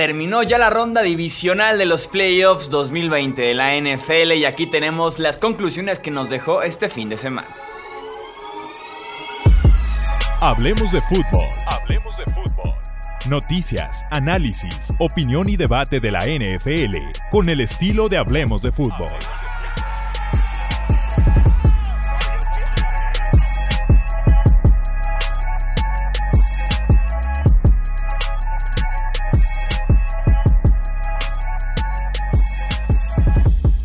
Terminó ya la ronda divisional de los playoffs 2020 de la NFL y aquí tenemos las conclusiones que nos dejó este fin de semana. Hablemos de fútbol. Hablemos de fútbol. Noticias, análisis, opinión y debate de la NFL con el estilo de Hablemos de fútbol.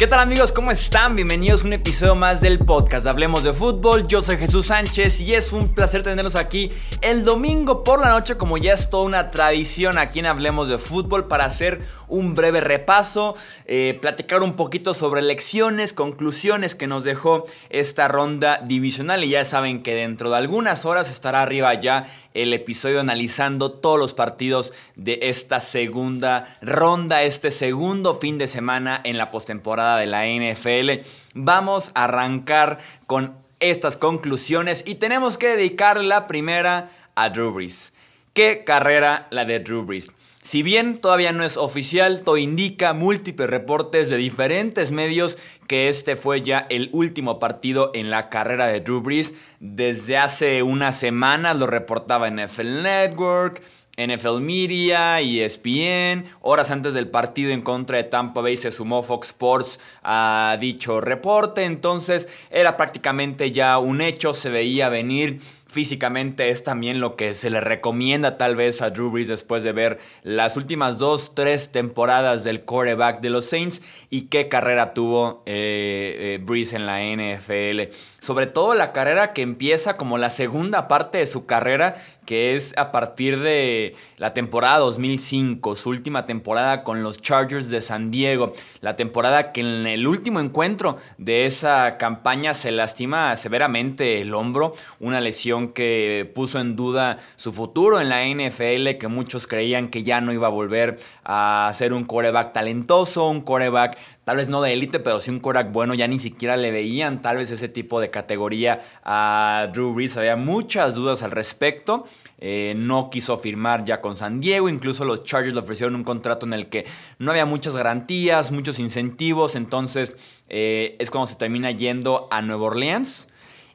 ¿Qué tal amigos? ¿Cómo están? Bienvenidos a un episodio más del podcast Hablemos de Fútbol. Yo soy Jesús Sánchez y es un placer tenerlos aquí el domingo por la noche como ya es toda una tradición aquí en Hablemos de Fútbol para hacer un breve repaso, eh, platicar un poquito sobre lecciones, conclusiones que nos dejó esta ronda divisional y ya saben que dentro de algunas horas estará arriba ya el episodio analizando todos los partidos de esta segunda ronda, este segundo fin de semana en la postemporada de la NFL. Vamos a arrancar con estas conclusiones y tenemos que dedicar la primera a Drew Brees. ¿Qué carrera la de Drew Brees? Si bien todavía no es oficial, todo indica múltiples reportes de diferentes medios que este fue ya el último partido en la carrera de Drew Brees. Desde hace unas semanas lo reportaba NFL Network, NFL Media, ESPN. Horas antes del partido en contra de Tampa Bay se sumó Fox Sports a dicho reporte. Entonces era prácticamente ya un hecho, se veía venir físicamente es también lo que se le recomienda tal vez a Drew Brees después de ver las últimas dos, tres temporadas del quarterback de los Saints y qué carrera tuvo eh, eh, Brees en la NFL. Sobre todo la carrera que empieza como la segunda parte de su carrera, que es a partir de la temporada 2005, su última temporada con los Chargers de San Diego. La temporada que en el último encuentro de esa campaña se lastima severamente el hombro, una lesión que puso en duda su futuro en la NFL, que muchos creían que ya no iba a volver a ser un coreback talentoso, un coreback tal vez no de élite, pero sí un quarterback bueno, ya ni siquiera le veían tal vez ese tipo de categoría a Drew Brees. Había muchas dudas al respecto. Eh, no quiso firmar ya con San Diego, incluso los Chargers le ofrecieron un contrato en el que no había muchas garantías, muchos incentivos, entonces eh, es cuando se termina yendo a Nueva Orleans.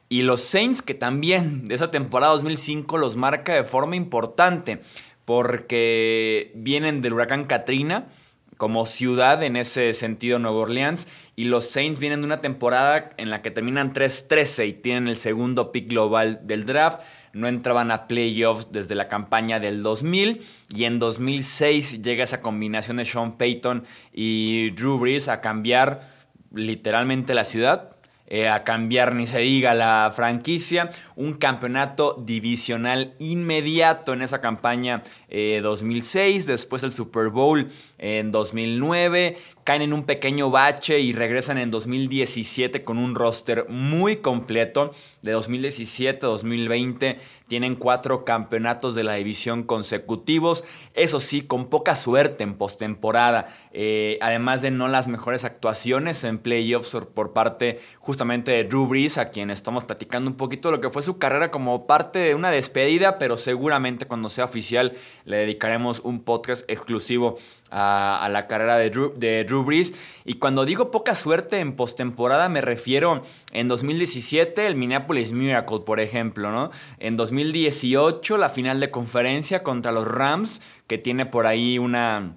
Y los Saints, que también de esa temporada 2005 los marca de forma importante, porque vienen del huracán Katrina como ciudad en ese sentido Nueva Orleans. Y los Saints vienen de una temporada en la que terminan 3-13 y tienen el segundo pick global del draft. No entraban a playoffs desde la campaña del 2000 y en 2006 llega esa combinación de Sean Payton y Drew Brees a cambiar literalmente la ciudad eh, a cambiar ni se diga la franquicia. Un campeonato divisional inmediato en esa campaña 2006, eh, después el Super Bowl en 2009, caen en un pequeño bache y regresan en 2017 con un roster muy completo. De 2017 a 2020 tienen cuatro campeonatos de la división consecutivos, eso sí, con poca suerte en postemporada, eh, además de no las mejores actuaciones en playoffs por parte justamente de Drew Brees, a quien estamos platicando un poquito de lo que fue su carrera como parte de una despedida, pero seguramente cuando sea oficial le dedicaremos un podcast exclusivo a, la carrera de Drew, Brees. Y cuando digo poca suerte en postemporada, me refiero en 2017 el Minneapolis Miracle, por ejemplo, ¿no? En 2018 la final de conferencia contra los Rams, que tiene por ahí una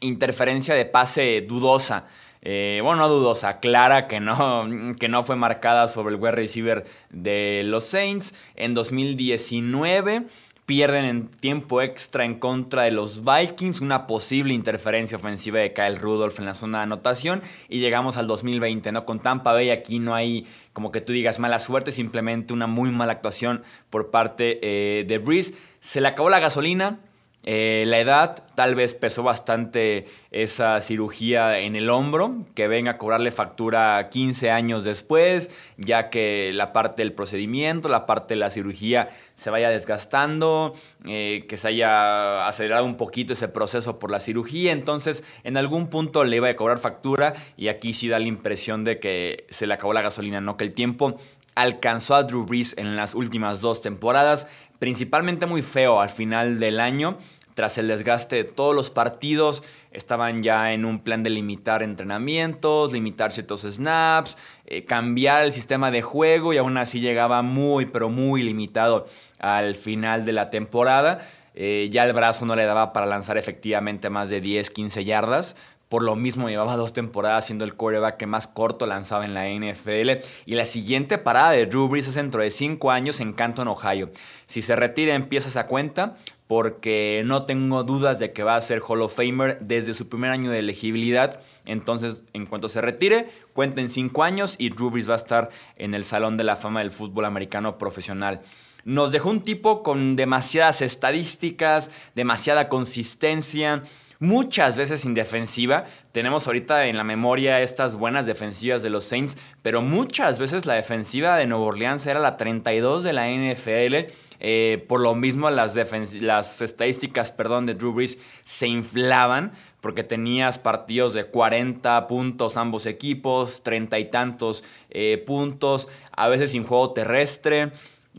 interferencia de pase dudosa. Eh, bueno, no dudosa, clara que no, que no fue marcada sobre el wide receiver de los Saints. En 2019 Pierden en tiempo extra en contra de los Vikings, una posible interferencia ofensiva de Kyle Rudolph en la zona de anotación y llegamos al 2020, ¿no? Con Tampa Bay aquí no hay como que tú digas mala suerte, simplemente una muy mala actuación por parte eh, de Breeze. Se le acabó la gasolina, eh, la edad tal vez pesó bastante esa cirugía en el hombro, que venga a cobrarle factura 15 años después, ya que la parte del procedimiento, la parte de la cirugía se vaya desgastando, eh, que se haya acelerado un poquito ese proceso por la cirugía, entonces en algún punto le iba a cobrar factura y aquí sí da la impresión de que se le acabó la gasolina, no que el tiempo alcanzó a Drew Brees en las últimas dos temporadas, principalmente muy feo al final del año tras el desgaste de todos los partidos, estaban ya en un plan de limitar entrenamientos, limitar ciertos snaps, eh, cambiar el sistema de juego y aún así llegaba muy, pero muy limitado al final de la temporada. Eh, ya el brazo no le daba para lanzar efectivamente más de 10, 15 yardas. Por lo mismo llevaba dos temporadas siendo el quarterback que más corto lanzaba en la NFL. Y la siguiente parada de Drew Brees es dentro de 5 años en Canton, Ohio. Si se retira empieza esa cuenta porque no tengo dudas de que va a ser Hall of Famer desde su primer año de elegibilidad. Entonces, en cuanto se retire, cuenten 5 años y Drew Brees va a estar en el Salón de la Fama del Fútbol Americano Profesional. Nos dejó un tipo con demasiadas estadísticas, demasiada consistencia, muchas veces indefensiva. Tenemos ahorita en la memoria estas buenas defensivas de los Saints, pero muchas veces la defensiva de Nueva Orleans era la 32 de la NFL. Eh, por lo mismo las, las estadísticas perdón, de Drew Brees se inflaban porque tenías partidos de 40 puntos ambos equipos, 30 y tantos eh, puntos, a veces sin juego terrestre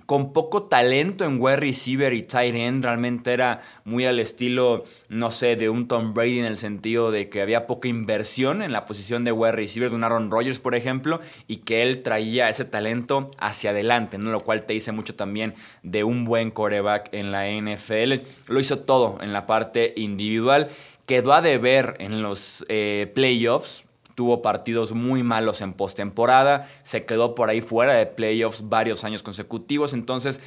con poco talento en wide receiver y tight end. Realmente era muy al estilo, no sé, de un Tom Brady en el sentido de que había poca inversión en la posición de wide receiver de un Aaron Rodgers, por ejemplo, y que él traía ese talento hacia adelante, ¿no? lo cual te dice mucho también de un buen coreback en la NFL. Lo hizo todo en la parte individual. Quedó a deber en los eh, playoffs, tuvo partidos muy malos en postemporada, se quedó por ahí fuera de playoffs varios años consecutivos, entonces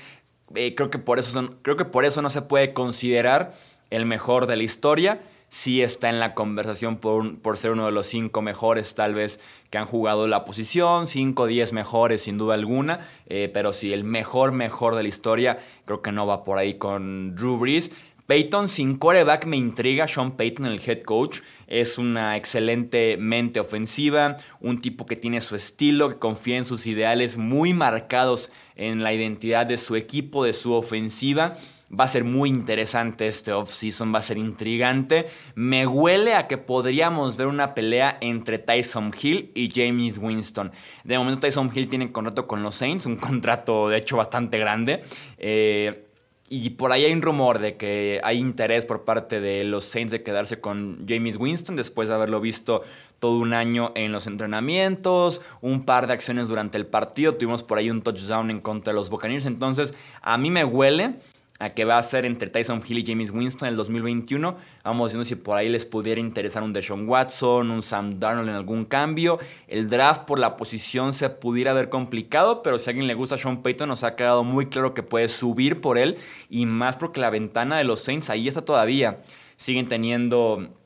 eh, creo, que por eso son, creo que por eso no se puede considerar el mejor de la historia. Sí está en la conversación por, por ser uno de los cinco mejores tal vez que han jugado la posición, cinco diez mejores sin duda alguna, eh, pero sí, el mejor, mejor de la historia creo que no va por ahí con Drew Brees. Peyton sin coreback me intriga. Sean Payton, el head coach, es una excelente mente ofensiva, un tipo que tiene su estilo, que confía en sus ideales muy marcados en la identidad de su equipo, de su ofensiva. Va a ser muy interesante este offseason, va a ser intrigante. Me huele a que podríamos ver una pelea entre Tyson Hill y James Winston. De momento Tyson Hill tiene contrato con los Saints, un contrato de hecho bastante grande. Eh, y por ahí hay un rumor de que hay interés por parte de los Saints de quedarse con James Winston después de haberlo visto todo un año en los entrenamientos, un par de acciones durante el partido, tuvimos por ahí un touchdown en contra de los Buccaneers, entonces a mí me huele a que va a ser entre Tyson Hill y James Winston en el 2021. Vamos viendo si por ahí les pudiera interesar un Deshaun Watson, un Sam Darnold en algún cambio. El draft por la posición se pudiera ver complicado, pero si a alguien le gusta Sean Payton, nos ha quedado muy claro que puede subir por él y más porque la ventana de los Saints ahí está todavía. Siguen teniendo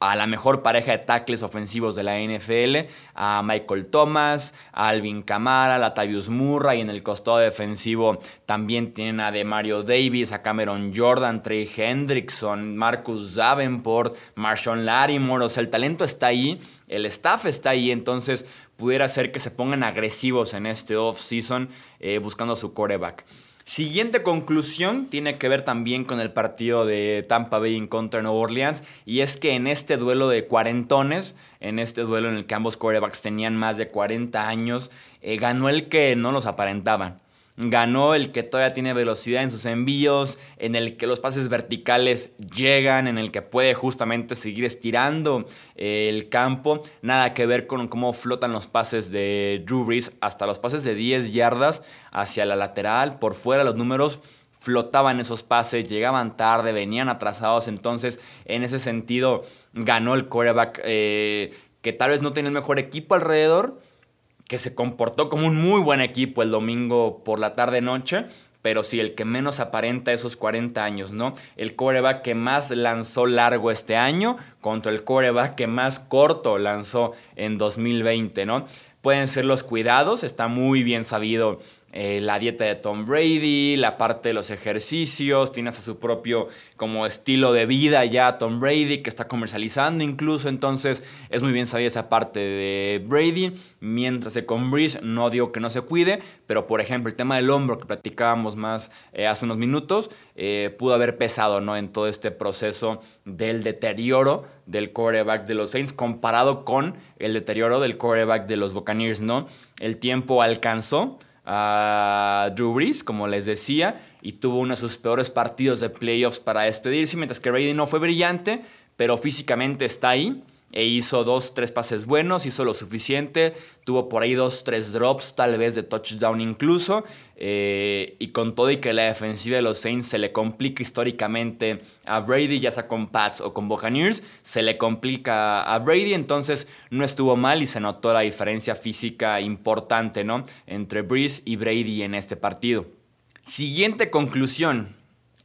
a la mejor pareja de tackles ofensivos de la NFL, a Michael Thomas, a Alvin Kamara, a Latavius Murray, en el costado defensivo también tienen a Demario Davis, a Cameron Jordan, Trey Hendrickson, Marcus Davenport, Marshawn Lattimore, o sea, el talento está ahí, el staff está ahí, entonces pudiera ser que se pongan agresivos en este offseason eh, buscando su coreback. Siguiente conclusión tiene que ver también con el partido de Tampa Bay en contra de Nueva Orleans y es que en este duelo de cuarentones, en este duelo en el que ambos quarterbacks tenían más de 40 años, eh, ganó el que no los aparentaban ganó el que todavía tiene velocidad en sus envíos, en el que los pases verticales llegan, en el que puede justamente seguir estirando eh, el campo. Nada que ver con cómo flotan los pases de Drew Brees, hasta los pases de 10 yardas hacia la lateral, por fuera los números flotaban esos pases, llegaban tarde, venían atrasados, entonces en ese sentido ganó el quarterback eh, que tal vez no tiene el mejor equipo alrededor, que se comportó como un muy buen equipo el domingo por la tarde-noche, pero sí el que menos aparenta esos 40 años, ¿no? El coreback que más lanzó largo este año contra el coreback que más corto lanzó en 2020, ¿no? Pueden ser los cuidados, está muy bien sabido eh, la dieta de Tom Brady, la parte de los ejercicios, tienes a su propio como estilo de vida ya Tom Brady que está comercializando incluso, entonces es muy bien sabida esa parte de Brady, mientras que con Breeze no digo que no se cuide, pero por ejemplo el tema del hombro que platicábamos más eh, hace unos minutos, eh, pudo haber pesado ¿no? en todo este proceso del deterioro del quarterback de los Saints comparado con el deterioro del quarterback de los Buccaneers, ¿no? El tiempo alcanzó a Drew Brees, como les decía, y tuvo uno de sus peores partidos de playoffs para despedirse, mientras que Brady no fue brillante, pero físicamente está ahí e hizo dos, tres pases buenos, hizo lo suficiente, tuvo por ahí dos, tres drops, tal vez de touchdown incluso, eh, y con todo y que la defensiva de los Saints se le complica históricamente a Brady, ya sea con Pats o con Buccaneers, se le complica a Brady, entonces no estuvo mal y se notó la diferencia física importante, ¿no? Entre Breeze y Brady en este partido. Siguiente conclusión,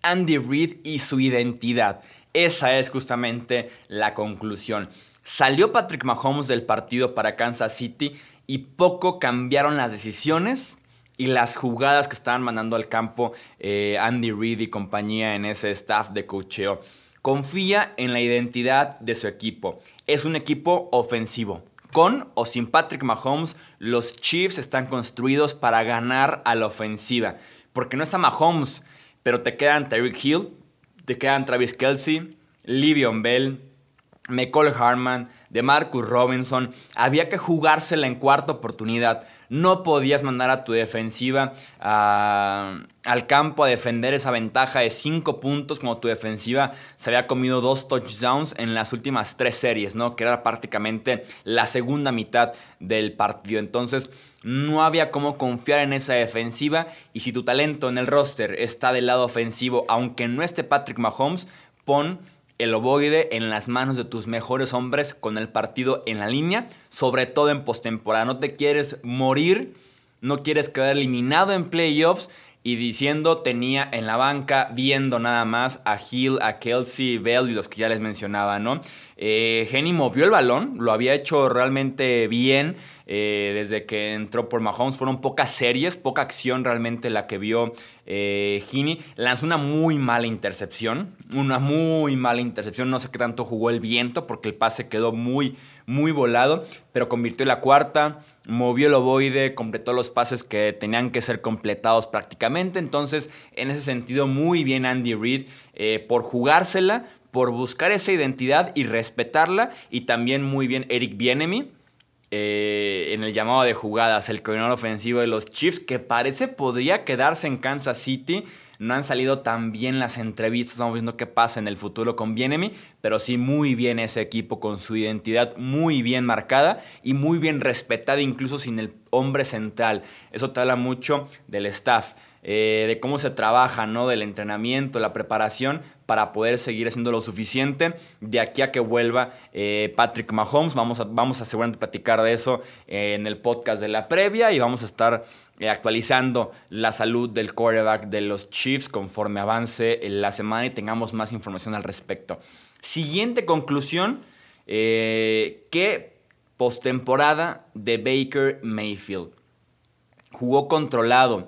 Andy Reid y su identidad. Esa es justamente la conclusión. Salió Patrick Mahomes del partido para Kansas City y poco cambiaron las decisiones y las jugadas que estaban mandando al campo eh, Andy Reid y compañía en ese staff de cocheo. Confía en la identidad de su equipo. Es un equipo ofensivo. Con o sin Patrick Mahomes, los Chiefs están construidos para ganar a la ofensiva. Porque no está Mahomes, pero te quedan Tyreek Hill, te quedan Travis Kelsey, Livion Bell, McCall Harman, de Marcus Robinson. Había que jugársela en cuarta oportunidad. No podías mandar a tu defensiva al campo a defender esa ventaja de 5 puntos como tu defensiva se había comido dos touchdowns en las últimas tres series, ¿no? Que era prácticamente la segunda mitad del partido. Entonces no había cómo confiar en esa defensiva y si tu talento en el roster está del lado ofensivo, aunque no esté Patrick Mahomes, pon el ovoide en las manos de tus mejores hombres con el partido en la línea, sobre todo en postemporada. No te quieres morir, no quieres quedar eliminado en playoffs y diciendo tenía en la banca, viendo nada más a Hill, a Kelsey, Bell y los que ya les mencionaba, ¿no? Eh, movió el balón, lo había hecho realmente bien eh, desde que entró por Mahomes. Fueron pocas series, poca acción realmente la que vio eh, Lanzó una muy mala intercepción, una muy mala intercepción. No sé qué tanto jugó el viento porque el pase quedó muy, muy volado, pero convirtió la cuarta movió el ovoide, completó los pases que tenían que ser completados prácticamente. Entonces, en ese sentido, muy bien Andy Reid eh, por jugársela, por buscar esa identidad y respetarla. Y también muy bien Eric Bienemy. Eh, en el llamado de jugadas, el coordinador ofensivo de los Chiefs, que parece podría quedarse en Kansas City no han salido tan bien las entrevistas, estamos viendo qué pasa en el futuro con Bienemi, pero sí muy bien ese equipo con su identidad muy bien marcada y muy bien respetada, incluso sin el hombre central. Eso te habla mucho del staff. Eh, de cómo se trabaja, ¿no? Del entrenamiento, la preparación para poder seguir haciendo lo suficiente de aquí a que vuelva eh, Patrick Mahomes. Vamos a, vamos a seguramente platicar de eso eh, en el podcast de la previa y vamos a estar actualizando la salud del quarterback de los Chiefs conforme avance la semana y tengamos más información al respecto. Siguiente conclusión, que postemporada de Baker Mayfield. Jugó controlado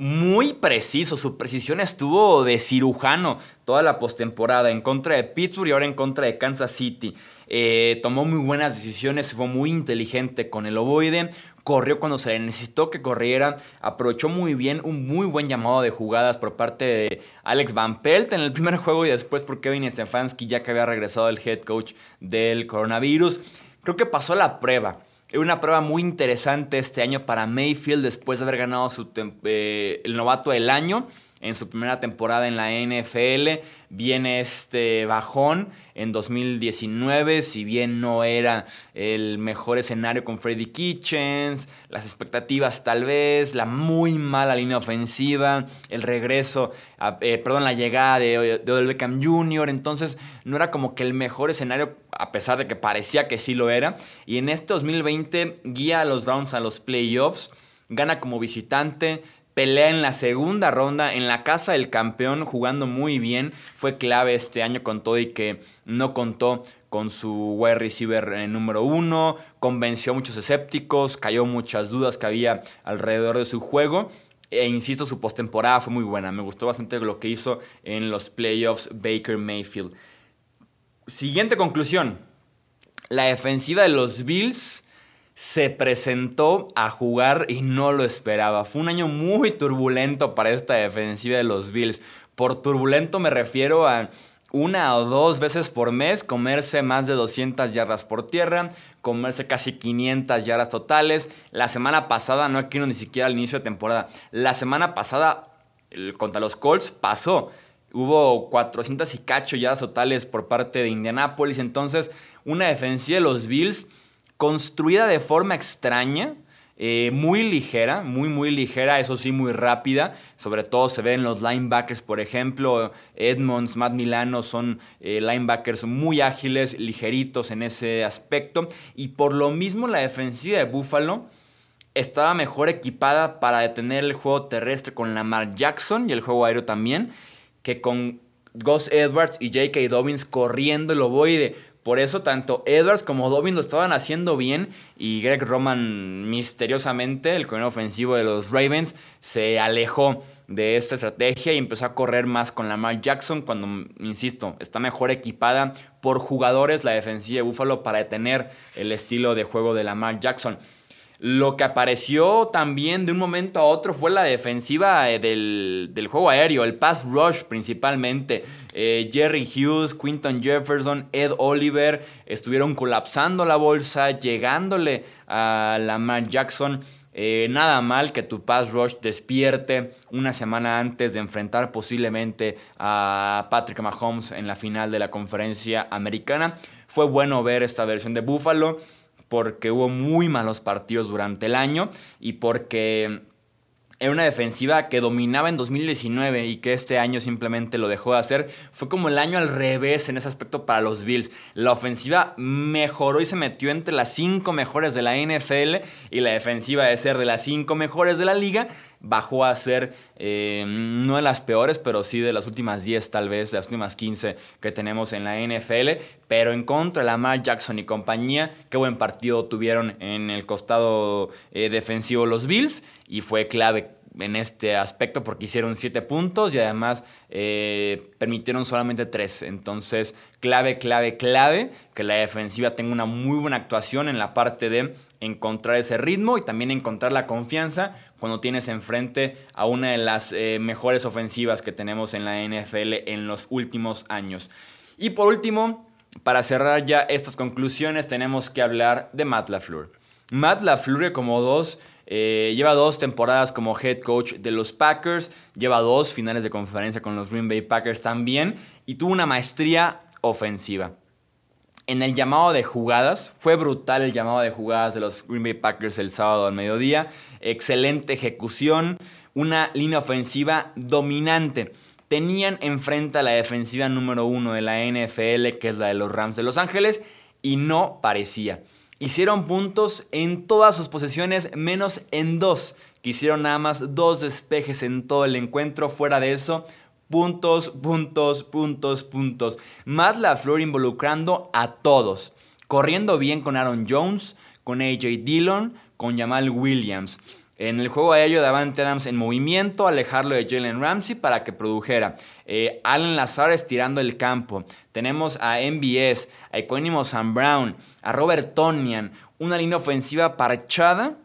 muy preciso. Su precisión estuvo de cirujano toda la postemporada en contra de Pittsburgh y ahora en contra de Kansas City. Eh, tomó muy buenas decisiones, fue muy inteligente con el ovoide. Corrió cuando se le necesitó que corriera. Aprovechó muy bien un muy buen llamado de jugadas por parte de Alex Van Pelt en el primer juego y después por Kevin Stefanski, ya que había regresado el head coach del coronavirus. Creo que pasó la prueba. Una prueba muy interesante este año para Mayfield después de haber ganado su eh, el novato del año en su primera temporada en la NFL. Viene este bajón en 2019, si bien no era el mejor escenario con Freddy Kitchens, las expectativas tal vez, la muy mala línea ofensiva, el regreso, eh, perdón, la llegada de, de Odell Beckham Jr., entonces no era como que el mejor escenario, a pesar de que parecía que sí lo era. Y en este 2020 guía a los Browns a los playoffs, gana como visitante, pelea en la segunda ronda en la casa del campeón jugando muy bien. Fue clave este año con todo y que no contó con su wide receiver eh, número uno. Convenció a muchos escépticos, cayó muchas dudas que había alrededor de su juego. E insisto, su postemporada fue muy buena. Me gustó bastante lo que hizo en los playoffs Baker Mayfield. Siguiente conclusión. La defensiva de los Bills se presentó a jugar y no lo esperaba. Fue un año muy turbulento para esta defensiva de los Bills. Por turbulento me refiero a una o dos veces por mes comerse más de 200 yardas por tierra, comerse casi 500 yardas totales. La semana pasada, no quiero ni siquiera al inicio de temporada, la semana pasada contra los Colts pasó. Hubo 400 y cacho yardas totales por parte de Indianapolis. Entonces, una defensiva de los Bills construida de forma extraña eh, muy ligera, muy, muy ligera, eso sí, muy rápida. Sobre todo se ven los linebackers, por ejemplo, Edmonds, Matt Milano son eh, linebackers muy ágiles, ligeritos en ese aspecto. Y por lo mismo la defensiva de Buffalo estaba mejor equipada para detener el juego terrestre con Lamar Jackson y el juego aéreo también, que con Gus Edwards y J.K. Dobbins corriendo el ovoide. Por eso tanto Edwards como Dobbins lo estaban haciendo bien y Greg Roman misteriosamente, el coronel ofensivo de los Ravens, se alejó de esta estrategia y empezó a correr más con Lamar Jackson cuando, insisto, está mejor equipada por jugadores la defensiva de Buffalo para detener el estilo de juego de Lamar Jackson. Lo que apareció también de un momento a otro fue la defensiva eh, del, juego aéreo, el pass rush principalmente. Eh, Jerry Hughes, Quinton Jefferson, Ed Oliver estuvieron colapsando la bolsa, llegándole a Lamar Jackson. Eh, nada mal que tu pass rush despierte una semana antes de enfrentar posiblemente a Patrick Mahomes en la final de la conferencia americana. Fue bueno ver esta versión de Buffalo porque hubo muy malos partidos durante el año y porque era una defensiva que dominaba en 2019 y que este año simplemente lo dejó de hacer. Fue como el año al revés en ese aspecto para los Bills. La ofensiva mejoró y se metió entre las cinco mejores de la NFL y la defensiva de ser de las cinco mejores de la liga bajó a ser eh, no de las peores, pero sí de las últimas 10 tal vez, de las últimas 15 que tenemos en la NFL, pero en contra Lamar Jackson y compañía, qué buen partido tuvieron en el costado eh, defensivo los Bills y fue clave en este aspecto porque hicieron 7 puntos y además eh, permitieron solamente 3. Entonces, clave, clave, clave que la defensiva tenga una muy buena actuación en la parte de encontrar ese ritmo y también encontrar la confianza cuando tienes enfrente a una de las eh, mejores ofensivas que tenemos en la NFL en los últimos años. Y por último, para cerrar ya estas conclusiones, tenemos que hablar de Matt LaFleur. Matt LaFleur como dos eh, lleva dos temporadas como head coach de los Packers, lleva dos finales de conferencia con los Green Bay Packers también y tuvo una maestría ofensiva en el llamado de jugadas. Fue brutal el llamado de jugadas de los Green Bay Packers el sábado al mediodía. Excelente ejecución, una línea ofensiva dominante. Tenían enfrente a la defensiva número uno de la NFL, que es la de los Rams de Los Ángeles, y no parecía. Hicieron puntos en todas sus posesiones, menos en dos, que hicieron nada más dos despejes en todo el encuentro. Fuera de eso, puntos, puntos, puntos, puntos. Más la flor involucrando a todos. Corriendo bien con Aaron Jones, con AJ Dillon, con Jamal Williams. En el juego aéreo, Davante Adams en movimiento, alejarlo de Jalen Ramsey para que produjera. Eh, Allen Lazar estirando el campo. Tenemos a MBS, a Equanimo Sam Brown, a Robert Tonian. Una línea ofensiva parchada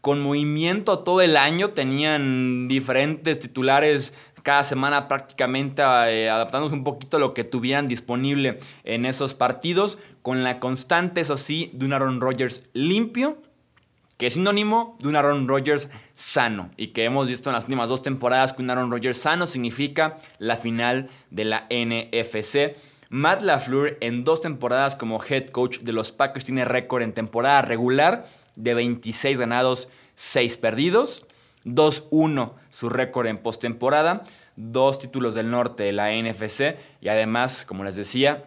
con movimiento todo el año. Tenían diferentes titulares cada semana prácticamente eh, adaptándose un poquito a lo que tuvieran disponible en esos partidos, con la constante, eso sí, de un Aaron Rodgers limpio, que es sinónimo de un Aaron Rodgers sano, y que hemos visto en las últimas dos temporadas que un Aaron Rodgers sano significa la final de la NFC. Matt LaFleur en dos temporadas como head coach de los Packers tiene récord en temporada regular de 26 ganados, 6 perdidos. 2-1 su récord en postemporada, dos títulos del norte de la NFC y además, como les decía,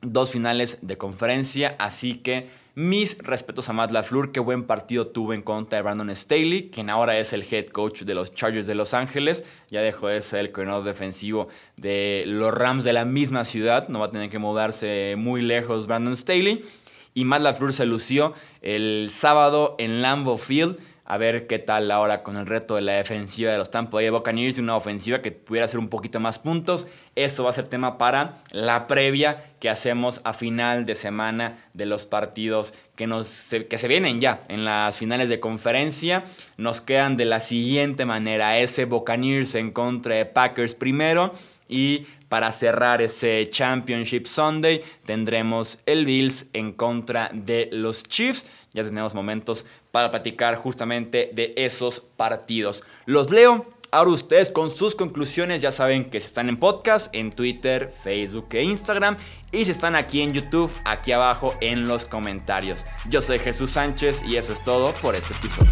dos finales de conferencia, así que mis respetos a Matt LaFleur, qué buen partido tuvo en contra de Brandon Staley, quien ahora es el head coach de los Chargers de Los Ángeles, ya dejó de ser el coordinador defensivo de los Rams de la misma ciudad, no va a tener que mudarse muy lejos Brandon Staley, y Matt LaFleur se lució el sábado en Lambeau Field, a ver qué tal ahora con el reto de la defensiva de los Tampa Bay Buccaneers, de una ofensiva que pudiera hacer un poquito más puntos. Esto va a ser tema para la previa que hacemos a final de semana de los partidos que, nos, que se vienen ya en las finales de conferencia. Nos quedan de la siguiente manera, ese Buccaneers en contra de Packers primero Y para cerrar ese Championship Sunday tendremos el Bills en contra de los Chiefs. Ya tenemos momentos para platicar justamente de esos partidos. Los leo Ahora ustedes con sus conclusiones ya saben que están en podcast, en Twitter, Facebook e Instagram. Y si están aquí en YouTube, aquí abajo en los comentarios. Yo soy Jesús Sánchez y eso es todo por este episodio.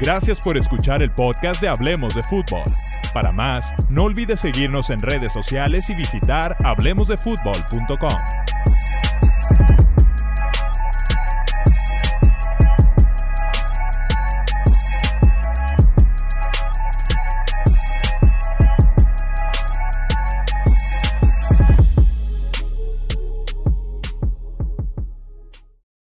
Gracias por escuchar el podcast de Hablemos de Fútbol. Para más, no olvides seguirnos en redes sociales y visitar hablemosdefutbol.com.